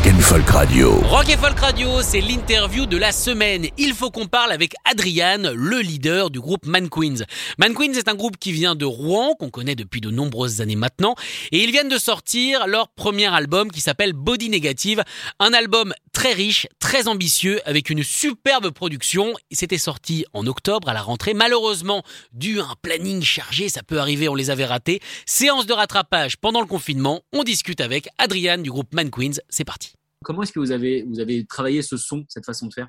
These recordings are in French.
Rock and Folk Radio. Rock et Folk Radio, c'est l'interview de la semaine. Il faut qu'on parle avec Adrian, le leader du groupe Man Queens. Man Queens est un groupe qui vient de Rouen, qu'on connaît depuis de nombreuses années maintenant, et ils viennent de sortir leur premier album qui s'appelle Body Negative, un album très riche, très ambitieux, avec une superbe production. C'était sorti en octobre à la rentrée. Malheureusement, dû à un planning chargé, ça peut arriver, on les avait ratés. Séance de rattrapage pendant le confinement. On discute avec Adrian du groupe Man Queens. C'est parti. Comment est-ce que vous avez, vous avez travaillé ce son, cette façon de faire?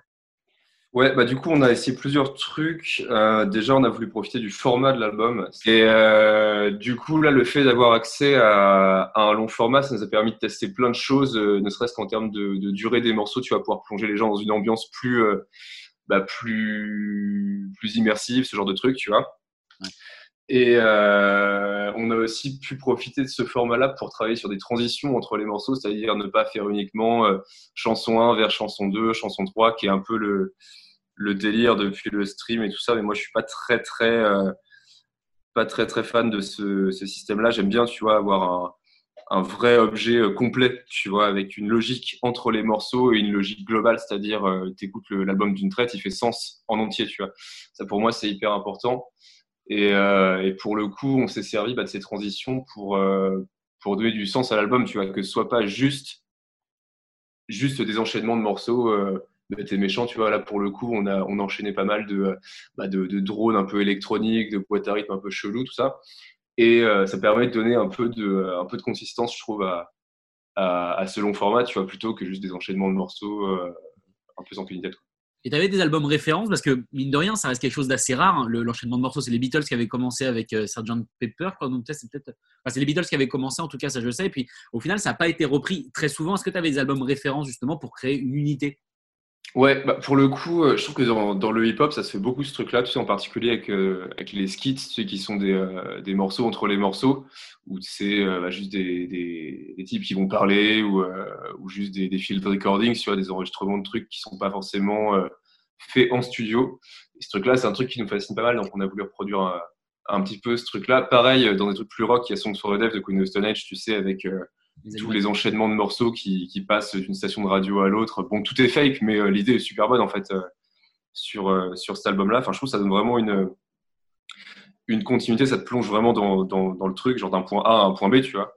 Ouais, bah du coup, on a essayé plusieurs trucs. Euh, déjà, on a voulu profiter du format de l'album. Et euh, du coup, là, le fait d'avoir accès à, à un long format, ça nous a permis de tester plein de choses, euh, ne serait-ce qu'en termes de, de durée des morceaux. Tu vas pouvoir plonger les gens dans une ambiance plus, euh, bah, plus, plus immersive, ce genre de truc, tu vois. Ouais. Et euh, on a aussi pu profiter de ce format-là pour travailler sur des transitions entre les morceaux, c'est-à-dire ne pas faire uniquement euh, chanson 1 vers chanson 2, chanson 3, qui est un peu le, délire depuis le stream et tout ça. Mais moi, je suis pas très, très, euh, pas très, très fan de ce, système-là. J'aime bien, tu vois, avoir un, un vrai objet complet, tu vois, avec une logique entre les morceaux et une logique globale, c'est-à-dire, tu écoutes l'album d'une traite, il fait sens en entier, tu vois. Ça, pour moi, c'est hyper important. Et, euh, et, pour le coup, on s'est servi bah, de ces transitions pour, euh, pour donner du sens à l'album, tu vois, que ce soit pas juste, juste des enchaînements de morceaux euh, bêtes et méchants, tu vois. Là, pour le coup, on a, on a enchaîné pas mal de, bah, de, de drones un peu électroniques, de boîtes à rythme un peu chelou, tout ça. Et euh, ça permet de donner un peu de, un peu de consistance, je trouve, à, ce long format, tu vois, plutôt que juste des enchaînements de morceaux euh, un peu sans qu'une. Quoi. Et tu avais des albums références parce que, mine de rien, ça reste quelque chose d'assez rare. hein. Le- L'enchaînement de morceaux, c'est les Beatles qui avaient commencé avec euh, Sgt. Pepper. Quoi. Donc, c'est peut-être. Les Beatles qui avaient commencé, en tout cas, ça je sais. Et puis, au final, ça n'a pas été repris très souvent. Est-ce que tu avais des albums références justement pour créer une unité? Ouais, bah pour le coup, euh, je trouve que dans, dans le hip-hop, ça se fait beaucoup ce truc-là, tu sais, en particulier avec, euh, avec les skits, tu sais, qui sont des, euh, des morceaux entre les morceaux, où c'est euh, bah, juste des, des, des types qui vont parler, ou, euh, ou juste des, des field recordings, tu vois, des enregistrements de trucs qui sont pas forcément faits en studio. Et ce truc-là, c'est un truc qui nous fascine pas mal, donc on a voulu reproduire un, petit peu ce truc-là. Pareil, dans des trucs plus rock, il y a Songs for the Deaf de Queen of Stone Age, tu sais, avec tous les enchaînements de morceaux qui, qui passent d'une station de radio à l'autre. Bon, tout est fake, mais euh, l'idée est super bonne en fait euh, sur, euh, sur cet album-là. Enfin, je trouve que ça donne vraiment une, une continuité, ça te plonge vraiment dans, dans, dans le truc, genre d'un point A à un point B, tu vois.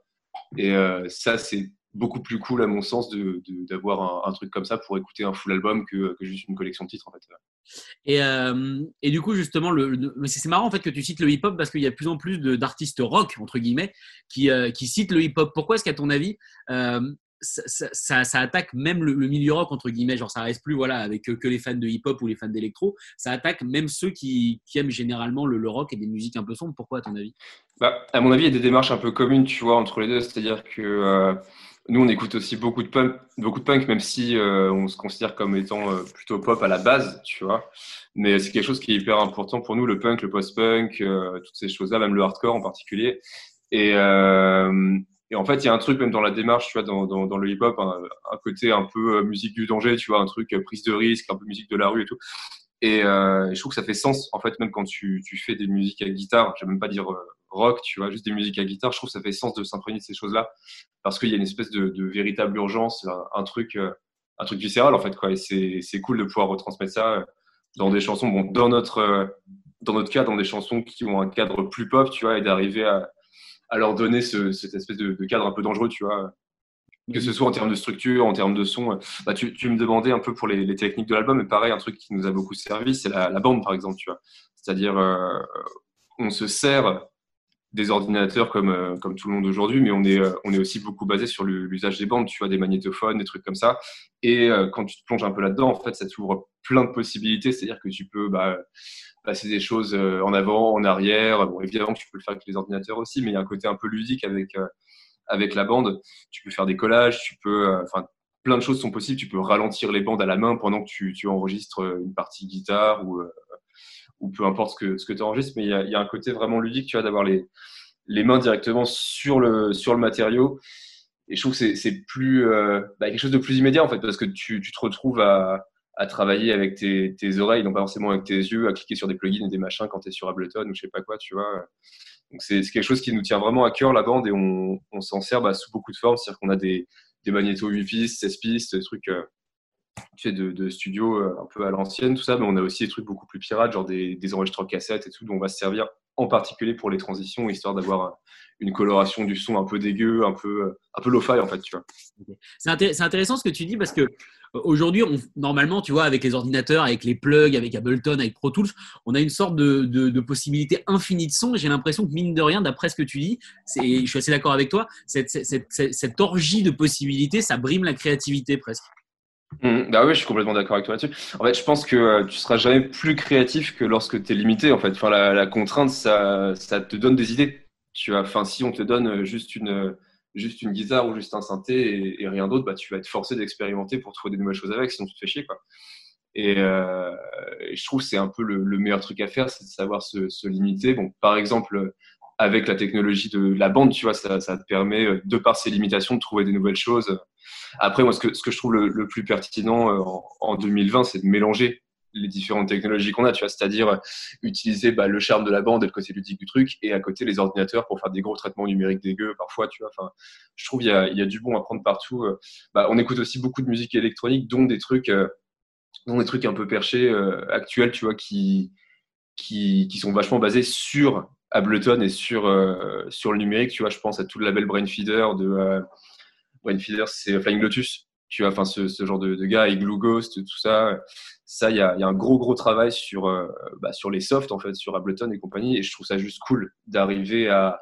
Et ça, c'est beaucoup plus cool à mon sens de- de- d'avoir un, un truc comme ça pour écouter un full album que, que juste une collection de titres en fait. Et, euh, et du coup, justement, le, le- c'est marrant en fait que tu cites le hip-hop parce qu'il y a de plus en plus de- d'artistes rock, entre guillemets, qui, euh, qui citent le hip-hop. Pourquoi est-ce qu'à ton avis, euh, ça, ça- ça- ça attaque même le, le milieu rock, entre guillemets? Genre, ça reste plus voilà, avec que, les fans de hip-hop ou les fans d'électro. Ça attaque même ceux qui, qui aiment généralement le, le rock et des musiques un peu sombres. Pourquoi, à ton avis? Bah, à mon avis, il y a des démarches un peu communes, tu vois, entre les deux. C'est-à-dire que nous, on écoute aussi beaucoup de punk, beaucoup de punk même si euh, on se considère comme étant euh, plutôt pop à la base, tu vois. Mais c'est quelque chose qui est hyper important pour nous, le punk, le post-punk, euh, toutes ces choses-là, même le hardcore en particulier. Et, en fait, il y a un truc même dans la démarche, tu vois, dans, le hip-hop, un, côté un peu musique du danger, tu vois, un truc prise de risque, un peu musique de la rue et tout. Et, euh, je trouve que ça fait sens, en fait, même quand tu, tu fais des musiques à guitare, je vais même pas dire euh, rock, tu vois, juste des musiques à guitare, je trouve que ça fait sens de synchroniser ces choses-là parce qu'il y a une espèce de, de véritable urgence, un, un truc, euh, un truc viscéral en fait, quoi. Et c'est, cool de pouvoir retransmettre ça euh, dans des chansons, bon, dans notre, dans notre cas, dans des chansons qui ont un cadre plus pop, tu vois, et d'arriver à, à leur donner ce, cette espèce de, de cadre un peu dangereux, tu vois. Que ce soit en termes de structure, en termes de son. euh, Bah, tu, me demandais un peu pour les, techniques de l'album, mais pareil, un truc qui nous a beaucoup servi, c'est la, bande, par exemple. C'est-à-dire, euh, on se sert des ordinateurs comme, euh, comme tout le monde aujourd'hui, mais on est, aussi beaucoup basé sur l'usage des bandes, tu vois, des magnétophones, des trucs comme ça. Et quand tu te plonges un peu là-dedans, en fait, ça t'ouvre plein de possibilités. C'est-à-dire que tu peux bah, passer des choses en avant, en arrière. Bon, évidemment tu peux le faire avec les ordinateurs aussi, mais il y a un côté un peu ludique avec, avec la bande. Tu peux faire des collages, tu peux, enfin, plein de choses sont possibles. Tu peux ralentir les bandes à la main pendant que tu, tu enregistres une partie guitare ou, ou peu importe ce que, ce que tu enregistres, mais il y, a, y a un côté vraiment ludique, tu vois, d'avoir les, les mains directement sur le, sur le matériau. Et je trouve que c'est plus euh, bah, quelque chose de plus immédiat en fait, parce que tu, tu te retrouves à, à travailler avec tes, oreilles, non pas forcément avec tes yeux, à cliquer sur des plugins et des machins quand tu es sur Ableton ou je sais pas quoi, tu vois. Donc c'est quelque chose qui nous tient vraiment à cœur la bande et on, s'en sert bah, sous beaucoup de formes, c'est-à-dire qu'on a des, des magnétos 8 pistes, 16 pistes, des trucs euh, de, de studio euh, un peu à l'ancienne, tout ça, mais on a aussi des trucs beaucoup plus pirates, genre des, des enregistreurs cassettes et tout, dont on va se servir en particulier pour les transitions, histoire d'avoir une coloration du son un peu dégueu, un peu, un peu lo-fi en fait, tu vois. C'est intéressant ce que tu dis parce que euh, aujourd'hui, normalement, tu vois, avec les ordinateurs, avec les plugs, avec Ableton, avec Pro Tools, on a une sorte de, de, possibilité infinie de son. J'ai l'impression que mine de rien, d'après ce que tu dis, je suis assez d'accord avec toi, cette, cette, cette orgie de possibilités, ça brime la créativité presque. Mmh, bah oui, je suis complètement d'accord avec toi là-dessus. En fait, je pense que euh, tu seras jamais plus créatif que lorsque tu es limité. En fait, enfin, la, contrainte, ça, ça te donne des idées. Tu vois, enfin, si on te donne euh, juste une, euh, juste une guitare ou juste un synthé et, rien d'autre, bah, tu vas être forcé d'expérimenter pour trouver des nouvelles choses avec, sinon tu te fais chier, quoi. Et, euh, je trouve que c'est un peu le, le, meilleur truc à faire, c'est de savoir se, se, limiter. Bon, par exemple, avec la technologie de la bande, tu vois, ça, te permet, de par ses limitations, de trouver des nouvelles choses après, moi, ce que, je trouve le, plus pertinent euh, en, en 2020, c'est de mélanger les différentes technologies qu'on a, tu vois, c'est-à-dire euh, utiliser bah, le charme de la bande et le côté ludique du truc, et à côté les ordinateurs pour faire des gros traitements numériques dégueux parfois, tu vois. Enfin, je trouve il y a, du bon à prendre partout. Euh. Bah, on écoute aussi beaucoup de musique électronique, dont des trucs, dont des trucs un peu perchés actuels, tu vois, qui, qui sont vachement basés sur Ableton et sur sur le numérique, tu vois. Je pense à tout le label Brainfeeder de Feeder, c'est Flying Lotus. Tu vois, enfin, ce, ce genre de, gars, Igloo Ghost, tout ça. Ça, il y a, un gros, gros travail sur, euh, bah, sur les softs, en fait, sur Ableton et compagnie. Et je trouve ça juste cool d'arriver à,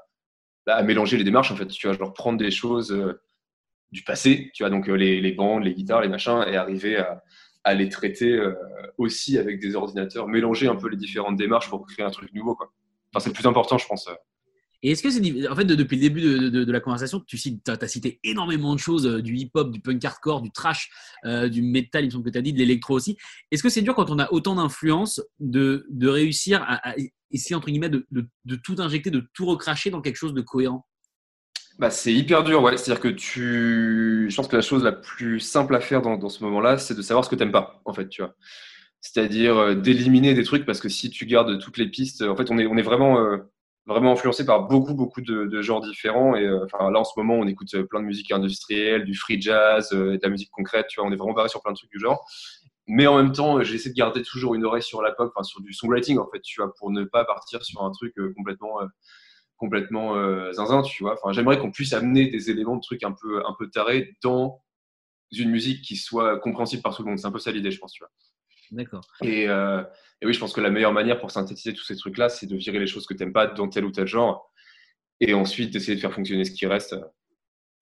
à mélanger les démarches, en fait. Tu vois, genre prendre des choses euh, du passé, tu vois, donc euh, les, les bandes, les guitares, les machins, et arriver à, à les traiter euh, aussi avec des ordinateurs, mélanger un peu les différentes démarches pour créer un truc nouveau, quoi. Enfin, c'est le plus important, je pense. Et est-ce que c'est. En fait, depuis le début de, de, de, la conversation, tu cites, as, as, cité énormément de choses, euh, du hip-hop, du punk hardcore, du trash, euh, du metal, il me semble que tu as dit, de l'électro aussi. Est-ce que c'est dur quand on a autant d'influence de, de réussir à, à, essayer, entre guillemets, de, tout injecter, de tout recracher dans quelque chose de cohérent? Bah, c'est hyper dur, ouais. C'est-à-dire que tu. Je pense que la chose la plus simple à faire dans, dans ce moment-là, c'est de savoir ce que tu n'aimes pas, en fait, tu vois. C'est-à-dire euh, d'éliminer des trucs parce que si tu gardes toutes les pistes, en fait, on est, on est vraiment. Euh, vraiment influencé par beaucoup beaucoup de, genres différents et euh, là en ce moment on écoute plein de musique industrielle du free jazz euh, de la musique concrète tu vois on est vraiment barré sur plein de trucs du genre. Mais en même temps j'essaie de garder toujours une oreille sur la pop sur du songwriting en fait tu vois pour ne pas partir sur un truc euh, complètement complètement zinzin tu vois. Enfin j'aimerais qu'on puisse amener des éléments de trucs un peu un peu tarés dans une musique qui soit compréhensible par tout le monde. C'est un peu ça l'idée je pense tu vois D'accord. Et, euh, et, oui, je pense que la meilleure manière pour synthétiser tous ces trucs-là, c'est de virer les choses que tu n'aimes pas dans tel ou tel genre, et ensuite d'essayer de faire fonctionner ce qui reste.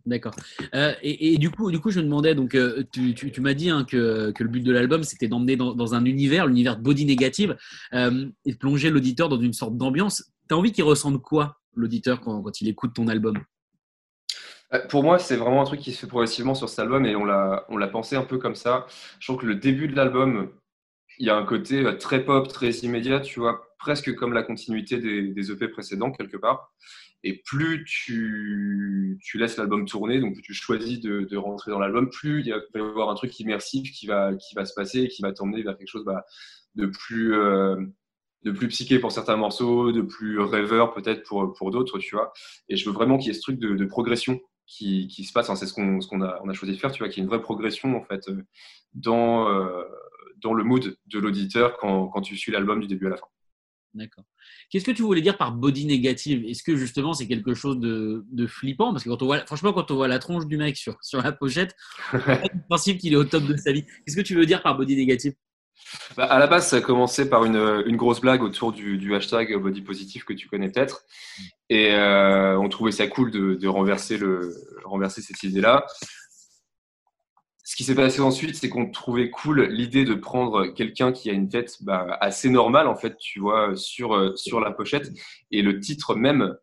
D'accord. Euh, et, et, du coup, du coup, je me demandais, donc, euh, tu, tu, tu m'as dit hein, que, que, le but de l'album, c'était d'emmener dans, dans, un univers, l'univers de body négative, euh, et de plonger l'auditeur dans une sorte d'ambiance. Tu as envie qu'il ressente quoi, l'auditeur, quand, quand il écoute ton album? Pour moi, c'est vraiment un truc qui se fait progressivement sur cet album et on l'a, on l'a pensé un peu comme ça. Je trouve que le début de l'album, il y a un côté euh, très pop, très immédiat, tu vois, presque comme la continuité des, des EP précédents, quelque part. Et plus tu, laisses l'album tourner, donc plus tu choisis de, rentrer dans l'album, plus il, va y avoir un truc immersif qui va, qui va se passer et qui va t'emmener vers quelque chose bah, de plus. Euh, de plus psyché pour certains morceaux, de plus rêveur peut-être pour, d'autres, tu vois. Et je veux vraiment qu'il y ait ce truc de, de progression qui, qui, se passe. Hein, c'est ce qu'on a, choisi de faire, tu vois, qu'il y ait une vraie progression en fait dans, euh, dans le mood de l'auditeur quand, quand, tu suis l'album du début à la fin. D'accord. Qu'est-ce que tu voulais dire par body négative? Est-ce que justement c'est quelque chose de, de, flippant? Parce que quand on voit, franchement, quand on voit la tronche du mec sur, sur la pochette, on le principe qu'il est au top de sa vie. Qu'est-ce que tu veux dire par body négative? Bah, à la base, ça a commencé par une, une grosse blague autour du, du, hashtag body positif que tu connais peut-être. Et euh, on trouvait ça cool de, de renverser, le, renverser cette idée-là. Ce qui s'est passé ensuite, c'est qu'on trouvait cool l'idée de prendre quelqu'un qui a une tête bah, assez normale, en fait, tu vois, sur, sur la pochette. Et le titre même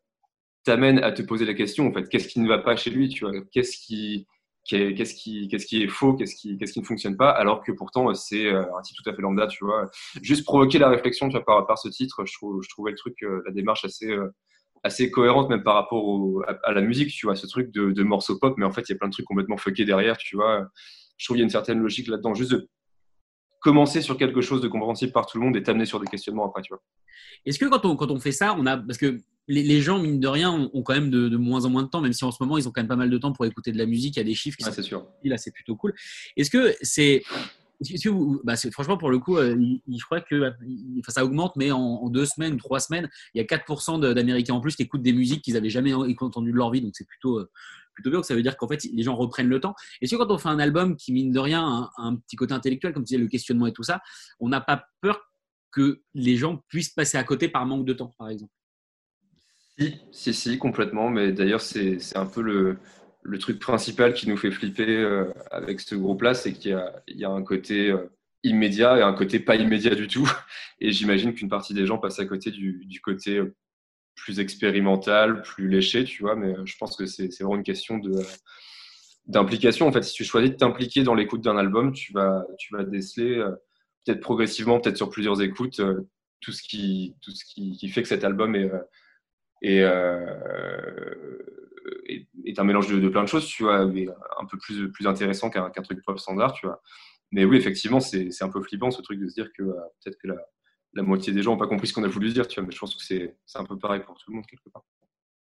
t'amène à te poser la question, en fait, qu'est-ce qui ne va pas chez lui, tu vois? Qu'est-ce qui, qu'est-ce qui, qu'est-ce qui est faux, qu'est-ce qui, qu'est-ce qui ne fonctionne pas, alors que pourtant c'est euh, un titre tout à fait lambda, tu vois. Juste provoquer la réflexion, par, par ce titre, je, trouve, je trouvais le truc, euh, la démarche assez, euh, assez cohérente même par rapport à, la musique, tu vois, ce truc de, de morceaux pop, mais en fait il y a plein de trucs complètement fuckés derrière, tu vois. Je trouve qu'il y a une certaine logique là-dedans, juste de commencer sur quelque chose de compréhensible par tout le monde et t'amener sur des questionnements après, tu vois. Est-ce que quand on, quand on fait ça, on a, parce que les, gens, mine de rien, ont, quand même de, moins en moins de temps, même si en ce moment, ils ont quand même pas mal de temps pour écouter de la musique. Il y a des chiffres qui sont. sûr. Là, c'est plutôt cool. Est-ce que c'est. Bah franchement, pour le coup, euh, je crois que ça augmente, mais en, deux semaines ou trois semaines, il y a 4% d'Américains en plus qui écoutent des musiques qu'ils n'avaient jamais entendues de leur vie. Donc, c'est plutôt, euh, plutôt bien. Ça veut dire qu'en fait, les gens reprennent le temps. Est-ce que quand on fait un album qui, mine de rien, a un, un petit côté intellectuel, comme tu disais, le questionnement et tout ça, on n'a pas peur que les gens puissent passer à côté par manque de temps, par exemple? Si, si, si, complètement. Mais d'ailleurs, c'est un peu le, le, truc principal qui nous fait flipper euh, avec ce groupe-là, c'est qu'il y, a un côté euh, immédiat et un côté pas immédiat du tout. Et j'imagine qu'une partie des gens passe à côté du, côté euh, plus expérimental, plus léché, tu vois. Mais je pense que c'est vraiment une question d'implication. En fait, si tu choisis de t'impliquer dans l'écoute d'un album, tu vas, tu vas déceler peut-être progressivement, peut-être sur plusieurs écoutes, tout ce qui, tout ce qui, fait que cet album est est, un mélange de, plein de choses, tu vois, mais un peu plus, plus intéressant qu'un truc pop standard, tu vois. Mais oui, effectivement, c'est un peu flippant ce truc de se dire que euh, peut-être que la, la, moitié des gens n'ont pas compris ce qu'on a voulu dire, tu vois, mais je pense que c'est un peu pareil pour tout le monde quelque part.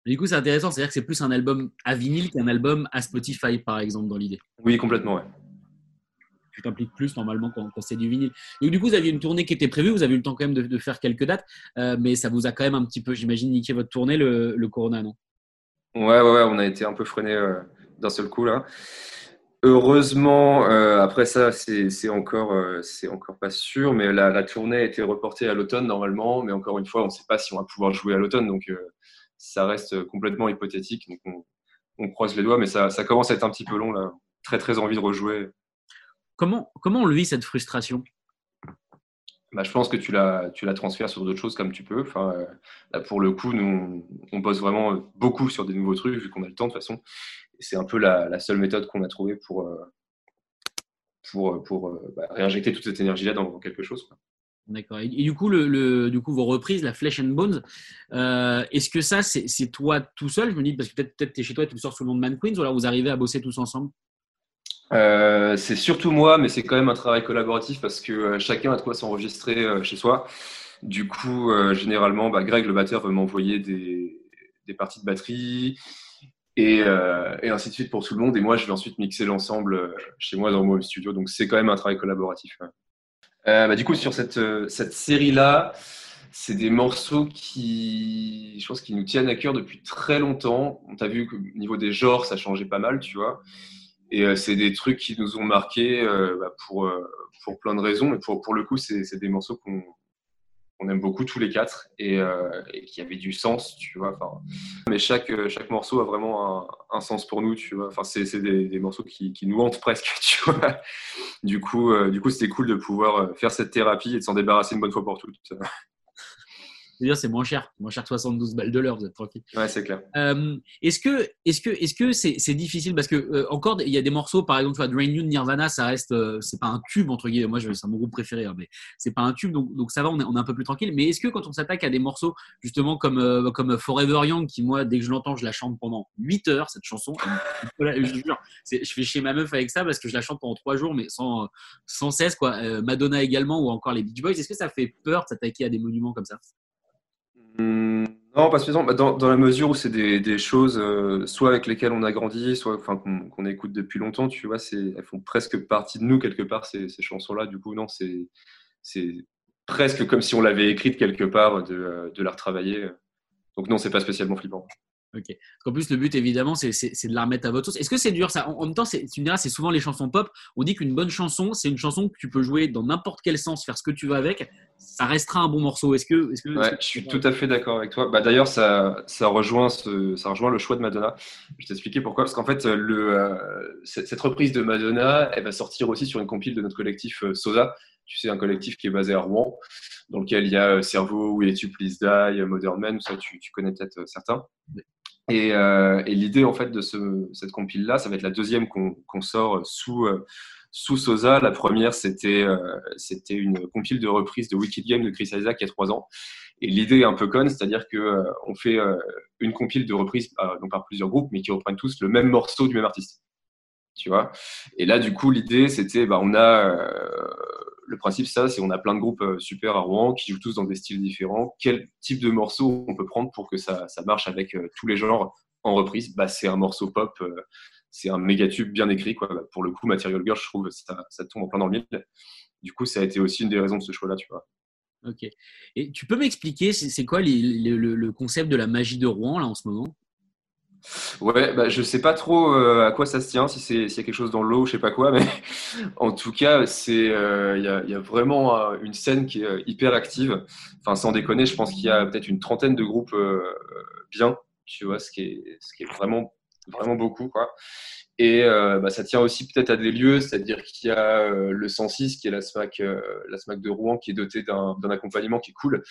Du coup, c'est intéressant, c'est-à-dire que c'est plus un album à vinyle qu'un album à Spotify, par exemple, dans l'idée. Oui, complètement, ouais tu t'impliques plus normalement quand, c'est du vinyle. Donc, du coup, vous aviez une tournée qui était prévue, vous avez eu le temps quand même de, faire quelques dates, euh, mais ça vous a quand même un petit peu, j'imagine, niqué votre tournée, le, Corona, non? Ouais, ouais, on a été un peu freiné euh, d'un seul coup là. Heureusement, euh, après ça, c'est encore, c'est encore pas sûr, mais la, tournée a été reportée à l'automne normalement, mais encore une fois, on ne sait pas si on va pouvoir jouer à l'automne, donc ça reste complètement hypothétique. Donc on, croise les doigts, mais ça, ça commence à être un petit peu long là. Très très envie de rejouer. Comment, comment on le vit cette frustration? Bah, je pense que tu la, transfères sur d'autres choses comme tu peux. Euh, pour le coup, nous, on, bosse vraiment beaucoup sur des nouveaux trucs, vu qu'on a le temps de toute façon. C'est un peu la, seule méthode qu'on a trouvée pour, euh, euh, bah, réinjecter toute cette énergie-là dans, quelque chose. D'accord. Et, du coup, le, vos reprises, la Flesh and Bones, est-ce que ça, c'est toi tout seul Je me dis, parce que peut-être peut tu es chez toi tu sors sous le nom de Man Queens, ou alors vous arrivez à bosser tous ensemble? Euh, c'est surtout moi, mais c'est quand même un travail collaboratif parce que euh, chacun a de quoi s'enregistrer euh, chez soi. Du coup, généralement, bah, Greg, le batteur, veut m'envoyer des, parties de batterie et, ainsi de suite pour tout le monde. Et moi, je vais ensuite mixer l'ensemble chez moi dans mon studio. Donc, c'est quand même un travail collaboratif. Bah, du coup, sur cette, cette série-là, c'est des morceaux qui, je pense, qui nous tiennent à cœur depuis très longtemps. On t'a vu qu'au niveau des genres, ça changeait pas mal, tu vois. Et euh, c'est des trucs qui nous ont marqués euh, bah, pour, euh, pour plein de raisons. Et pour, pour le coup, c'est des morceaux qu'on on aime beaucoup tous les quatre et, et, qui avaient du sens, tu vois. Enfin, mais chaque, chaque morceau a vraiment un, un sens pour nous, tu vois. Enfin, c'est des, des, morceaux qui, qui, nous hantent presque, tu vois. Du coup, du coup, c'était cool de pouvoir faire cette thérapie et de s'en débarrasser une bonne fois pour toutes dire, c'est moins cher, moins cher que 72 balles de l'heure, vous êtes tranquille. Ouais, c'est clair. Euh, est-ce que, est-ce que, est-ce que c'est, c'est difficile? Parce que euh, encore, il y a des morceaux, par exemple, tu vois, Drain You, Nirvana, ça reste, euh, c'est pas un tube entre guillemets. Moi, c'est mon groupe préféré, hein, mais c'est pas un tube, donc, donc ça va, on est, on est un peu plus tranquille. Mais est-ce que quand on s'attaque à des morceaux justement comme, comme Forever Young, qui moi, dès que je l'entends, je la chante pendant 8 heures cette chanson. je jure, je fais chier ma meuf avec ça parce que je la chante pendant 3 jours, mais sans, sans cesse quoi. Madonna également ou encore les Beach Boys. Est-ce que ça fait peur de s'attaquer à des monuments comme ça? Hmm, non, pas spécialement. Bah, dans, dans, la mesure où c'est des, des, choses, euh, soit avec lesquelles on a grandi, soit enfin, qu'on écoute depuis longtemps, tu vois, elles font presque partie de nous quelque part, ces, ces chansons-là. Du coup, non, c'est presque comme si on l'avait écrite quelque part de, de la retravailler. Donc non, c'est pas spécialement flippant. Ok. Parce qu'en plus, le but, évidemment, c'est de la remettre à votre sauce. Est-ce que c'est dur ça? En, même temps, tu me diras, c'est souvent les chansons pop. On dit qu'une bonne chanson, c'est une chanson que tu peux jouer dans n'importe quel sens, faire ce que tu veux avec. Ça restera un bon morceau. Est-ce que, est que, ouais, je suis tout à fait d'accord avec toi. Bah, D'ailleurs, ça, ça, rejoint ce, ça rejoint le choix de Madonna. Je vais t'expliquer pourquoi. Parce qu'en fait, le, euh, cette, reprise de Madonna, elle va sortir aussi sur une compile de notre collectif euh, Sosa. Tu sais, un collectif qui est basé à Rouen, dans lequel il y a euh, Cerveau, Will You Please Die, Modern Man, ça, tu, tu connais peut-être certains. Euh, et, l'idée en fait de ce, cette compile là, ça va être la deuxième qu'on sort sous euh, Sosa. La première c'était euh, c'était une compile de reprise de Wicked Game de Chris Isaac il y a trois ans. Et l'idée est un peu conne, c'est-à-dire que on fait une compile de reprise donc par plusieurs groupes, mais qui reprennent tous le même morceau du même artiste. Tu vois? Et là du coup l'idée c'était bah on a le principe, ça, c'est on a plein de groupes euh, super à Rouen qui jouent tous dans des styles différents. Quel type de morceau on peut prendre pour que ça, marche avec euh, tous les genres en reprise? Bah, C'est un morceau pop, euh, c'est un méga tube bien écrit. Quoi. Pour le coup, Material Girl, je trouve, ça, ça tombe en plein dans le mille. Du coup, ça a été aussi une des raisons de ce choix-là, tu vois. Ok. Et tu peux m'expliquer, c'est quoi le, concept de la magie de Rouen, là, en ce moment? Ouais, bah, je sais pas trop euh, à quoi ça se tient, si c'est s'il y a quelque chose dans l'eau, je sais pas quoi, mais en tout cas, euh, il y, a, vraiment euh, une scène qui est hyper active. Enfin, sans déconner, je pense qu'il y a peut-être une trentaine de groupes bien, tu vois, ce qui est ce qui est vraiment vraiment beaucoup, quoi. Et bah, ça tient aussi peut-être à des lieux, c'est-à-dire qu'il y a le 106 qui est la SMAC, la SMAC de Rouen, qui est doté d'un accompagnement qui est cool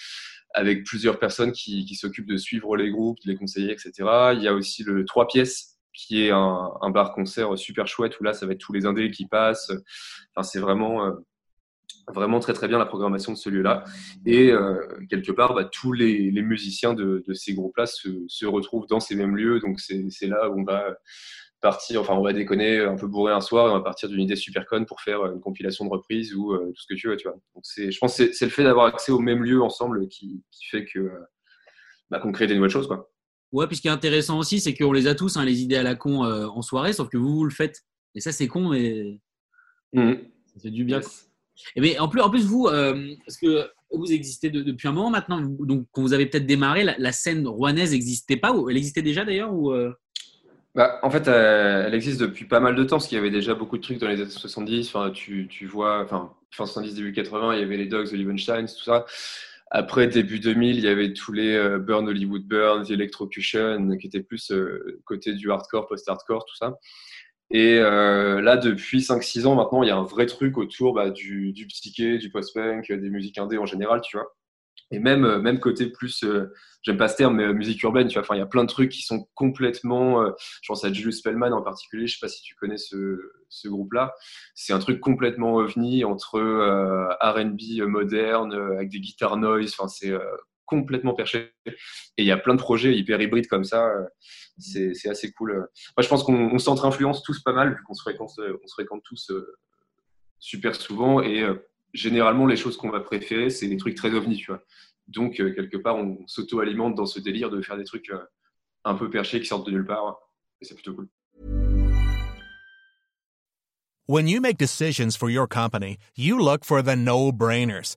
avec plusieurs personnes qui, qui s'occupent de suivre les groupes, de les conseiller, etc. Il y a aussi le trois pièces qui est un, un bar-concert super chouette où là, ça va être tous les indés qui passent. Enfin, c'est vraiment, euh, vraiment très très bien la programmation de ce lieu-là. Et euh, quelque part, bah, tous les, les, musiciens de, de ces groupes-là se, se, retrouvent dans ces mêmes lieux. Donc c'est là où on va partir, enfin on va déconner un peu bourré un soir et on va partir d'une idée super conne pour faire une compilation de reprises ou euh, tout ce que tu veux, tu vois. Donc je pense que c'est le fait d'avoir accès au même lieu ensemble qui, qui fait que bah, qu'on crée des nouvelles choses, quoi. Ouais, puis ce qui est intéressant aussi, c'est qu'on les a tous, hein, les idées à la con euh, en soirée, sauf que vous, vous le faites. Et ça, c'est con, mais mmh. ça fait du bien. Mais en plus, en plus vous, parce que vous existez depuis un moment maintenant, donc quand vous avez peut-être démarré, la, scène rouennaise n'existait pas, ou elle existait déjà d'ailleurs ou bah, en fait, elle, existe depuis pas mal de temps, parce qu'il y avait déjà beaucoup de trucs dans les années 70. Enfin, tu, tu vois, enfin, fin 70, début 80, il y avait les Dogs, les Liebenstein, tout ça. Après, début 2000, il y avait tous les euh, Burn Hollywood Burn, The Electrocution, qui étaient plus euh, côté du hardcore, post-hardcore, tout ça. Et euh, là, depuis 5-6 ans maintenant, il y a un vrai truc autour bah, du, du psyché, du post-punk, des musiques indé en général, tu vois. Et même, euh, même côté plus, euh, j'aime pas ce terme, mais euh, musique urbaine, tu vois. Enfin, il y a plein de trucs qui sont complètement. je pense à Julius Spellman en particulier. Je sais pas si tu connais ce, ce groupe-là. C'est un truc complètement ovni entre R&B moderne avec des guitares noise. Enfin, c'est complètement perché. Et il y a plein de projets hyper hybrides comme ça. C'est assez cool. Moi, je pense qu'on s'entre-influence tous pas mal, vu qu'on se fréquente, fréquente tous super souvent. Et généralement, les choses qu'on va préférer, c'est des trucs très ovnis, tu vois. Donc, euh, quelque part, on s'auto-alimente dans ce délire de faire des trucs euh, un peu perchés qui sortent de nulle part. Et c'est plutôt cool. When you make decisions for your company, you look for the no-brainers.